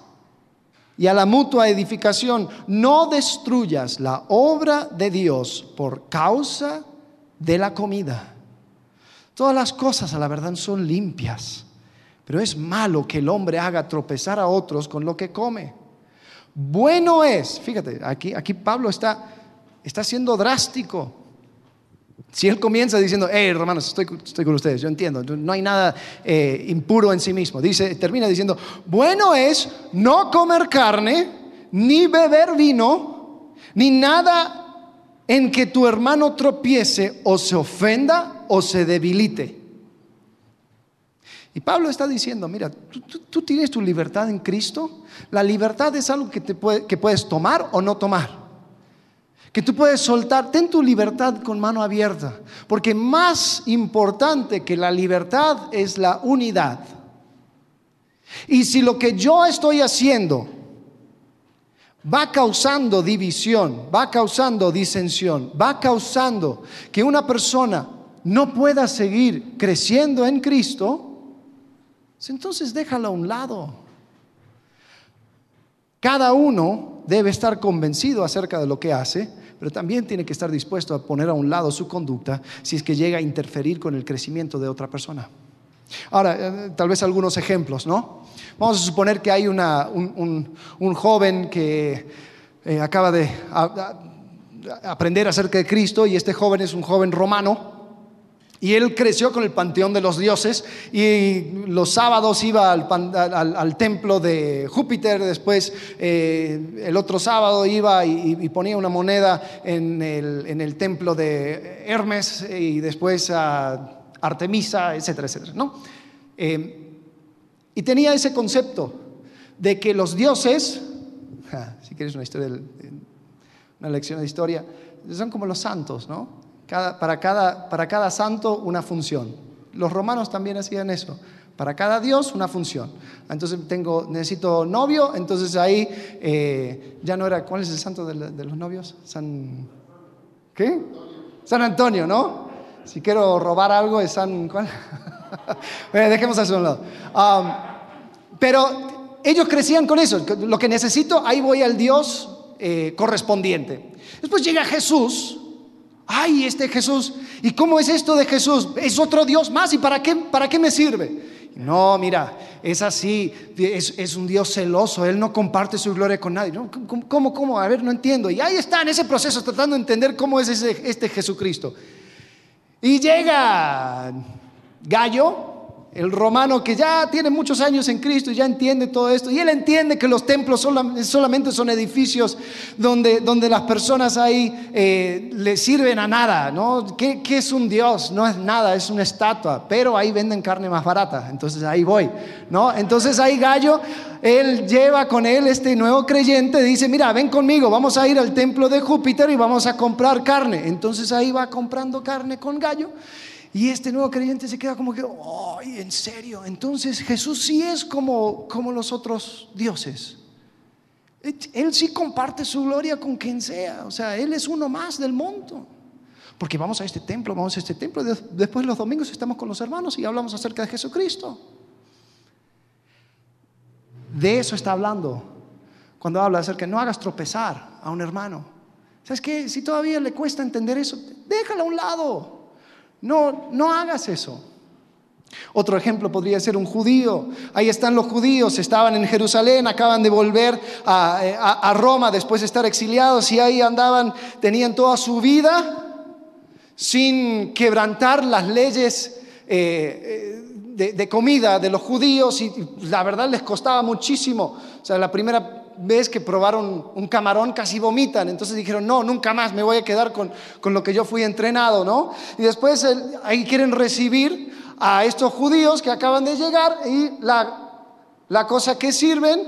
y a la mutua edificación. No destruyas la obra de Dios por causa de la comida. Todas las cosas a la verdad son limpias, pero es malo que el hombre haga tropezar a otros con lo que come. Bueno es, fíjate, aquí, aquí Pablo está, está siendo drástico. Si él comienza diciendo, hey hermanos, estoy, con ustedes, yo entiendo, no hay nada eh, impuro en sí mismo. Dice, termina diciendo, bueno es no comer carne, ni beber vino, ni nada en que tu hermano tropiece o se ofenda o se debilite. Y Pablo está diciendo, mira, tú, tienes tu libertad en Cristo. La libertad es algo que, te que puedes tomar o no tomar que tú puedes soltar, ten tu libertad con mano abierta, porque más importante que la libertad es la unidad. Y si lo que yo estoy haciendo va causando división, va causando disensión, va causando que una persona no pueda seguir creciendo en Cristo, entonces déjala a un lado. Cada uno debe estar convencido acerca de lo que hace pero también tiene que estar dispuesto a poner a un lado su conducta si es que llega a interferir con el crecimiento de otra persona. Ahora, eh, tal vez algunos ejemplos, ¿no? Vamos a suponer que hay un, joven que eh, acaba de aprender acerca de Cristo y este joven es un joven romano y él creció con el panteón de los dioses y los sábados iba al, templo de Júpiter, después eh, el otro sábado iba y, ponía una moneda en el, templo de Hermes y después a Artemisa, etcétera, etcétera. ¿no? Eh, y tenía ese concepto de que los dioses, [LAUGHS] si quieres una, historia, una lección de historia, son como los santos, ¿no? Para, cada, para cada santo una función. Los romanos también hacían eso. Para cada dios una función. Entonces tengo, necesito novio, entonces ahí eh, ya no era, ¿cuál es el santo de, los novios? San, ¿qué? San Antonio, ¿no? Si quiero robar algo es San, ¿cuál? [LAUGHS] dejemos eso a un lado. Um, pero ellos crecían con eso. Lo que necesito, ahí voy al Dios eh, correspondiente. Después llega Jesús ay, este Jesús, ¿y cómo es esto de Jesús? Es otro Dios más, ¿y para qué, para qué me sirve? No, mira, es así, es, un Dios celoso, Él no comparte su gloria con nadie. ¿Cómo, cómo, A ver, no entiendo. Y ahí está en ese proceso tratando de entender cómo es este Jesucristo. Y llega Gallo, el romano que ya tiene muchos años en Cristo y ya entiende todo esto, y él entiende que los templos solamente son edificios donde, donde las personas ahí eh, le sirven a nada, ¿no? ¿Qué, ¿Qué, es un Dios? No es nada, es una estatua, pero ahí venden carne más barata, entonces ahí voy, ¿no? Entonces ahí Gallo, él lleva con él este nuevo creyente, dice, mira, ven conmigo, vamos a ir al templo de Júpiter y vamos a comprar carne, entonces ahí va comprando carne con Gallo y este nuevo creyente se queda como que, ¡ay, en serio! Entonces Jesús sí es como, como los otros dioses. Él sí comparte su gloria con quien sea. O sea, Él es uno más del mundo. Porque vamos a este templo, vamos a este templo. Después los domingos estamos con los hermanos y hablamos acerca de Jesucristo. De eso está hablando cuando habla acerca de no hagas tropezar a un hermano. ¿Sabes qué? Si todavía le cuesta entender eso, déjalo a un lado. No, no hagas eso. Otro ejemplo podría ser un judío. Ahí están los judíos, estaban en Jerusalén, acaban de volver a, Roma después de estar exiliados y ahí andaban, tenían toda su vida sin quebrantar las leyes eh, de, de, comida de los judíos y la verdad les costaba muchísimo. O sea, la primera vez que probaron un camarón casi vomitan, entonces dijeron, no, nunca más, me voy a quedar con, con lo que yo fui entrenado, ¿no? Y después ahí quieren recibir a estos judíos que acaban de llegar y la, la cosa que sirven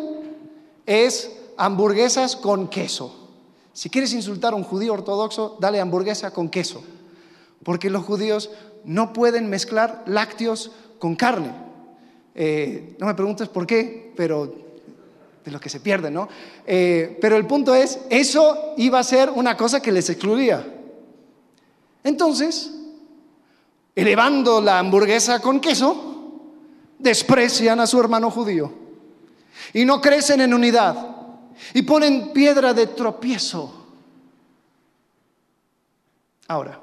es hamburguesas con queso. Si quieres insultar a un judío ortodoxo, dale hamburguesa con queso, porque los judíos no pueden mezclar lácteos con carne. Eh, no me preguntes por qué, pero de los que se pierden, ¿no? Eh, pero el punto es, eso iba a ser una cosa que les excluía. Entonces, elevando la hamburguesa con queso, desprecian a su hermano judío y no crecen en unidad y ponen piedra de tropiezo. Ahora,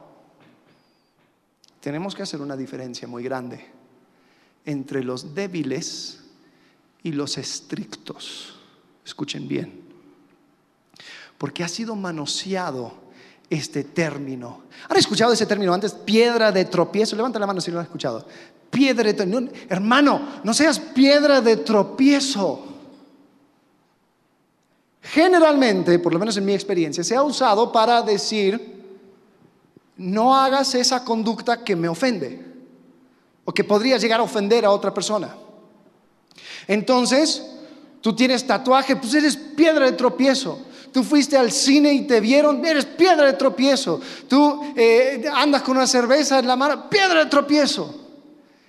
tenemos que hacer una diferencia muy grande entre los débiles y los estrictos. Escuchen bien, porque ha sido manoseado este término. ¿Han escuchado ese término antes? Piedra de tropiezo. Levanta la mano si lo han escuchado. Piedra de tropiezo. Hermano, no seas piedra de tropiezo. Generalmente, por lo menos en mi experiencia, se ha usado para decir, no hagas esa conducta que me ofende o que podría llegar a ofender a otra persona. Entonces, tú tienes tatuaje, pues eres piedra de tropiezo. Tú fuiste al cine y te vieron, eres piedra de tropiezo. Tú eh, andas con una cerveza en la mano, piedra de tropiezo.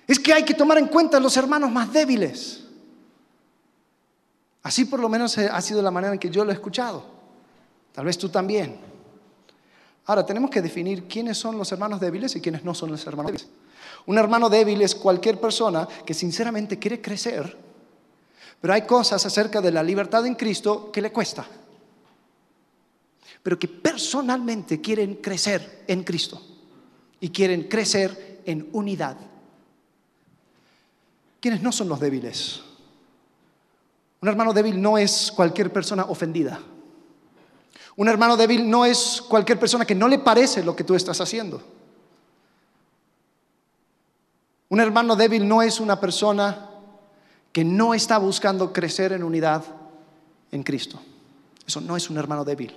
Es que hay que tomar en cuenta a los hermanos más débiles. Así por lo menos ha sido la manera en que yo lo he escuchado. Tal vez tú también. Ahora, tenemos que definir quiénes son los hermanos débiles y quiénes no son los hermanos débiles. Un hermano débil es cualquier persona que sinceramente quiere crecer, pero hay cosas acerca de la libertad en Cristo que le cuesta pero que personalmente quieren crecer en Cristo y quieren crecer en unidad. ¿Quiénes no son los débiles? Un hermano débil no es cualquier persona ofendida. Un hermano débil no es cualquier persona que no le parece lo que tú estás haciendo. Un hermano débil no es una persona que no está buscando crecer en unidad en Cristo. Eso no es un hermano débil.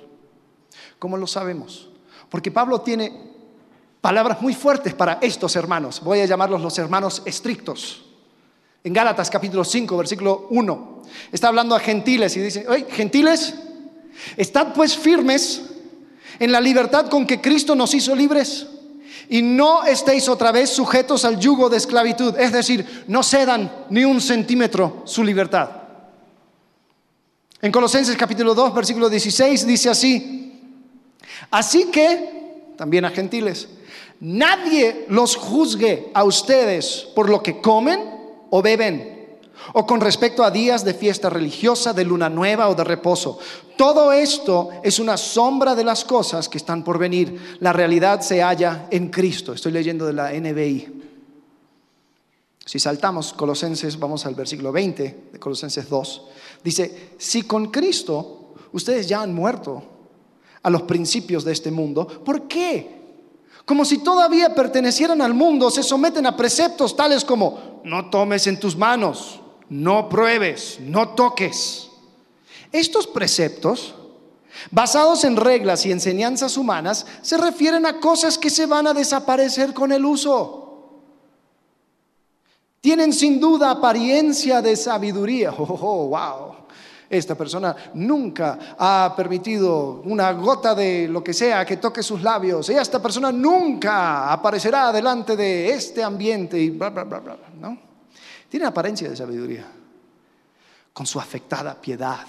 ¿Cómo lo sabemos? Porque Pablo tiene palabras muy fuertes para estos hermanos. Voy a llamarlos los hermanos estrictos. En Gálatas capítulo 5, versículo 1, está hablando a gentiles y dice, oye, gentiles, estad pues firmes en la libertad con que Cristo nos hizo libres y no estéis otra vez sujetos al yugo de esclavitud, es decir, no cedan ni un centímetro su libertad. En Colosenses capítulo 2, versículo 16 dice así, Así que, también a gentiles, nadie los juzgue a ustedes por lo que comen o beben, o con respecto a días de fiesta religiosa, de luna nueva o de reposo. Todo esto es una sombra de las cosas que están por venir. La realidad se halla en Cristo. Estoy leyendo de la NBI. Si saltamos Colosenses, vamos al versículo 20 de Colosenses 2. Dice, si con Cristo ustedes ya han muerto a los principios de este mundo. ¿Por qué? Como si todavía pertenecieran al mundo, se someten a preceptos tales como no tomes en tus manos, no pruebes, no toques. Estos preceptos, basados en reglas y enseñanzas humanas, se refieren a cosas que se van a desaparecer con el uso. Tienen sin duda apariencia de sabiduría. [LAUGHS] Oh, oh wow. Esta persona nunca ha permitido una gota de lo que sea que toque sus labios. Y esta persona nunca aparecerá delante de este ambiente y bla, bla, bla, bla. ¿no? Tiene apariencia de sabiduría, con su afectada piedad.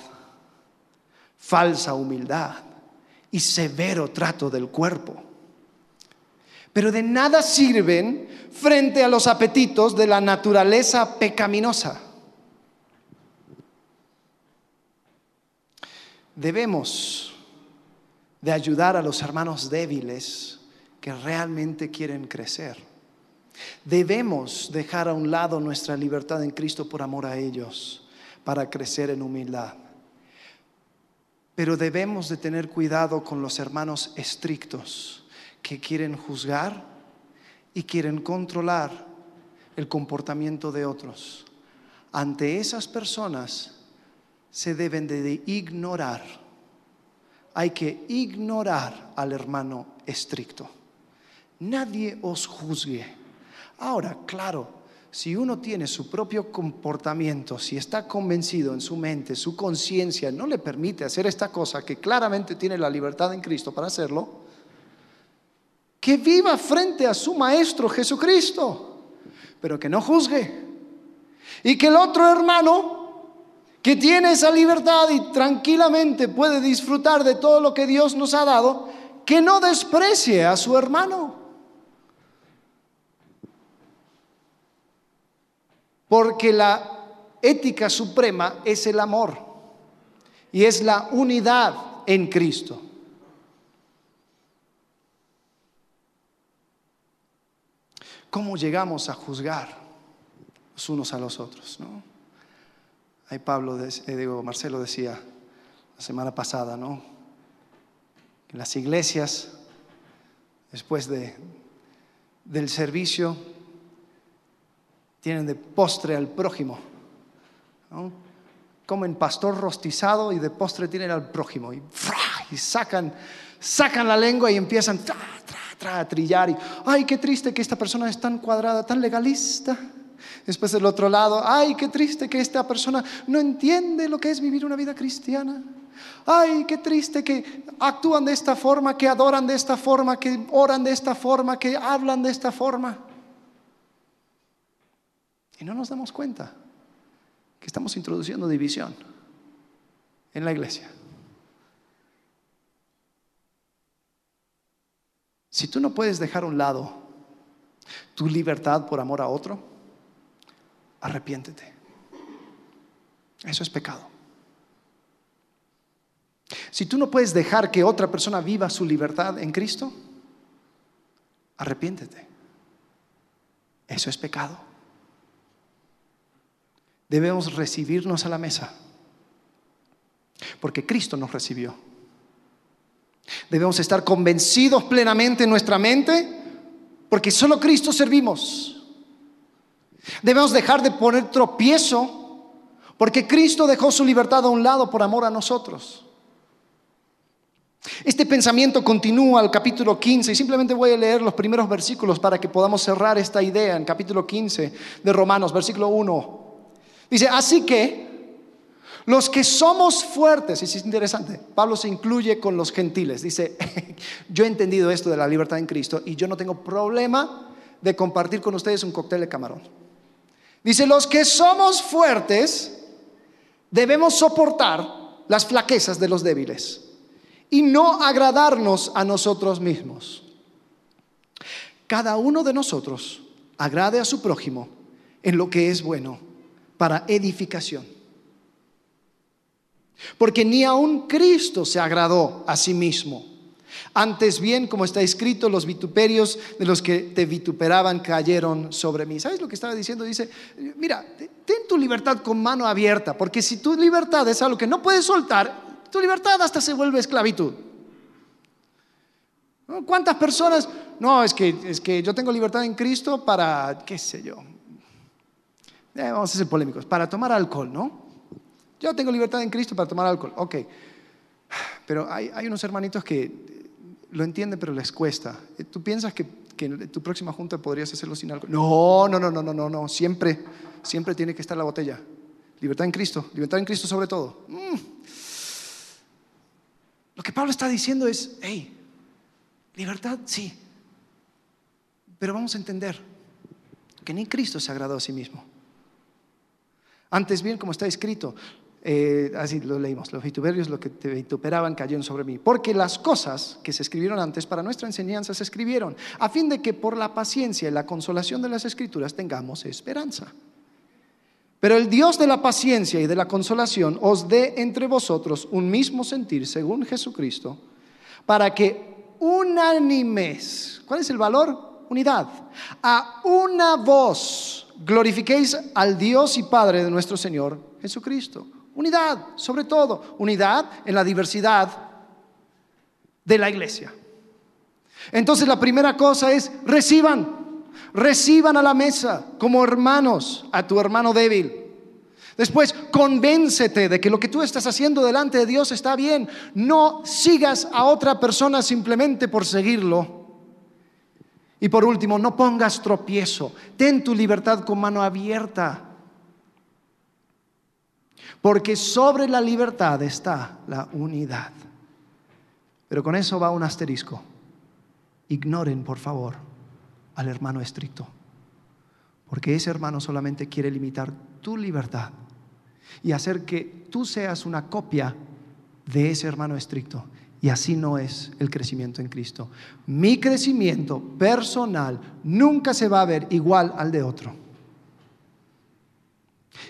falsa humildad y severo trato del cuerpo. Pero de nada sirven frente a los apetitos de la naturaleza pecaminosa. Debemos de ayudar a los hermanos débiles que realmente quieren crecer. Debemos dejar a un lado nuestra libertad en Cristo por amor a ellos, para crecer en humildad. Pero debemos de tener cuidado con los hermanos estrictos que quieren juzgar y quieren controlar el comportamiento de otros. Ante esas personas se deben de ignorar. Hay que ignorar al hermano estricto. Nadie os juzgue. Ahora, claro, si uno tiene su propio comportamiento, si está convencido en su mente, su conciencia no le permite hacer esta cosa, que claramente tiene la libertad en Cristo para hacerlo, que viva frente a su Maestro Jesucristo, pero que no juzgue. Y que el otro hermano que tiene esa libertad y tranquilamente puede disfrutar de todo lo que Dios nos ha dado, que no desprecie a su hermano. Porque la ética suprema es el amor y es la unidad en Cristo. ¿Cómo llegamos a juzgar los unos a los otros? ¿no? Ahí Pablo, eh, Marcelo decía la semana pasada, ¿no? En las iglesias, después de, del servicio, tienen de postre al prójimo. Comen pastor rostizado y de postre tienen al prójimo. Y, sacan, sacan la lengua y empiezan a trillar. Y, ay, qué triste que esta persona es tan cuadrada, tan legalista. Después del otro lado, ay, qué triste que esta persona no entiende lo que es vivir una vida cristiana. Ay, qué triste que actúan de esta forma, que adoran de esta forma, que oran de esta forma, que hablan de esta forma. Y no nos damos cuenta que estamos introduciendo división en la iglesia. Si tú no puedes dejar a un lado tu libertad por amor a otro, arrepiéntete. Eso es pecado. Si tú no puedes dejar que otra persona viva su libertad en Cristo, arrepiéntete. Eso es pecado debemos recibirnos a la mesa, porque Cristo nos recibió. Debemos estar convencidos plenamente en nuestra mente, porque solo Cristo servimos. Debemos dejar de poner tropiezo, porque Cristo dejó su libertad a un lado por amor a nosotros. Este pensamiento continúa al capítulo 15 y simplemente voy a leer los primeros versículos para que podamos cerrar esta idea en capítulo 15 de Romanos, versículo 1. Dice, así que los que somos fuertes, y es interesante, Pablo se incluye con los gentiles, dice, [LAUGHS] yo he entendido esto de la libertad en Cristo y yo no tengo problema de compartir con ustedes un cóctel de camarón. Dice, los que somos fuertes debemos soportar las flaquezas de los débiles y no agradarnos a nosotros mismos. Cada uno de nosotros agrade a su prójimo en lo que es bueno para edificación. Porque ni aun Cristo se agradó a sí mismo. Antes bien, como está escrito, los vituperios de los que te vituperaban cayeron sobre mí. ¿Sabes lo que estaba diciendo? Dice, mira, ten tu libertad con mano abierta, porque si tu libertad es algo que no puedes soltar, tu libertad hasta se vuelve esclavitud. ¿Cuántas personas? No, es que, es que yo tengo libertad en Cristo para, qué sé yo, eh, vamos a ser polémicos, para tomar alcohol, ¿no? Yo tengo libertad en Cristo para tomar alcohol, ok. Pero hay, unos hermanitos que lo entienden, pero les cuesta. ¿Tú piensas que, en tu próxima junta podrías hacerlo sin alcohol? No, no, no, no, no, no, no. Siempre, siempre tiene que estar la botella. Libertad en Cristo, libertad en Cristo sobre todo. Mm. Lo que Pablo está diciendo es, hey, libertad sí, pero vamos a entender que ni Cristo se agradó a sí mismo. Antes bien, como está escrito, eh, así lo leímos, los vituperarios, lo que te vituperaban cayeron sobre mí. Porque las cosas que se escribieron antes para nuestra enseñanza se escribieron, a fin de que por la paciencia y la consolación de las escrituras tengamos esperanza. Pero el Dios de la paciencia y de la consolación os dé entre vosotros un mismo sentir según Jesucristo, para que unánimes, ¿cuál es el valor? Unidad. A una voz glorifiquéis al Dios y Padre de nuestro Señor Jesucristo. Unidad, sobre todo, unidad en la diversidad de la iglesia. Entonces la primera cosa es, reciban, reciban a la mesa como hermanos a tu hermano débil. Después, convéncete de que lo que tú estás haciendo delante de Dios está bien. No sigas a otra persona simplemente por seguirlo. Y por último, no pongas tropiezo. Ten tu libertad con mano abierta. Porque sobre la libertad está la unidad. Pero con eso va un asterisco. Ignoren, por favor, al hermano estricto. Porque ese hermano solamente quiere limitar tu libertad y hacer que tú seas una copia de ese hermano estricto. Y así no es el crecimiento en Cristo. Mi crecimiento personal nunca se va a ver igual al de otro.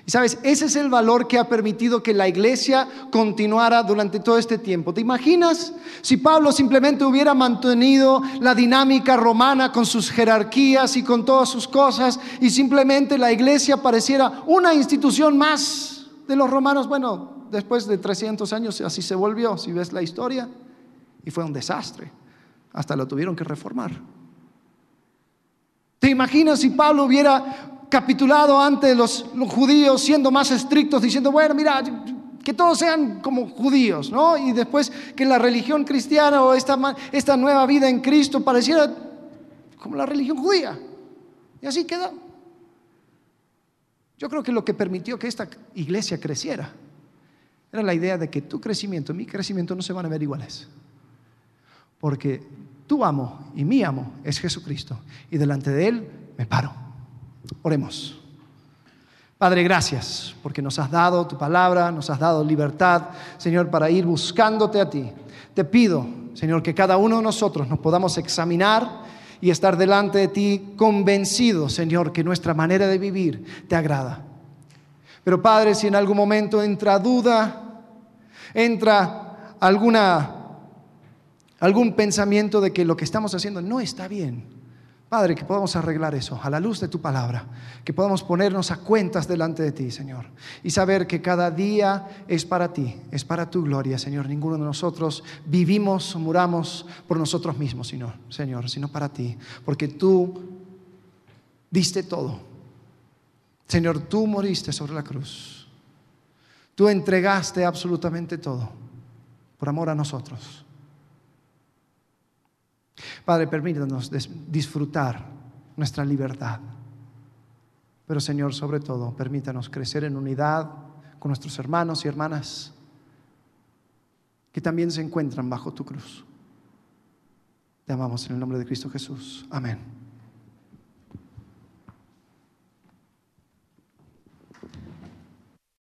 Y sabes, ese es el valor que ha permitido que la iglesia continuara durante todo este tiempo. ¿Te imaginas si Pablo simplemente hubiera mantenido la dinámica romana con sus jerarquías y con todas sus cosas y simplemente la iglesia pareciera una institución más de los romanos? Bueno, después de 300 años así se volvió, si ves la historia, y fue un desastre. Hasta lo tuvieron que reformar. ¿Te imaginas si Pablo hubiera capitulado ante los, judíos, siendo más estrictos, diciendo, bueno, mira, que todos sean como judíos, ¿no? Y después que la religión cristiana o esta, esta nueva vida en Cristo pareciera como la religión judía. Y así queda. Yo creo que lo que permitió que esta iglesia creciera era la idea de que tu crecimiento, mi crecimiento no se van a ver iguales. Porque tu amo y mi amo es Jesucristo. Y delante de Él me paro. Oremos. Padre, gracias porque nos has dado tu palabra, nos has dado libertad, Señor, para ir buscándote a ti. Te pido, Señor, que cada uno de nosotros nos podamos examinar y estar delante de ti convencidos, Señor, que nuestra manera de vivir te agrada. Pero Padre, si en algún momento entra duda, entra alguna algún pensamiento de que lo que estamos haciendo no está bien, Padre, que podamos arreglar eso a la luz de tu palabra, que podamos ponernos a cuentas delante de ti, Señor, y saber que cada día es para ti, es para tu gloria, Señor. Ninguno de nosotros vivimos o muramos por nosotros mismos, sino, Señor, sino para ti, porque tú diste todo. Señor, tú moriste sobre la cruz. Tú entregaste absolutamente todo por amor a nosotros. Padre, permítanos disfrutar nuestra libertad. Pero Señor, sobre todo, permítanos crecer en unidad con nuestros hermanos y hermanas que también se encuentran bajo tu cruz. Te amamos en el nombre de Cristo Jesús. Amén.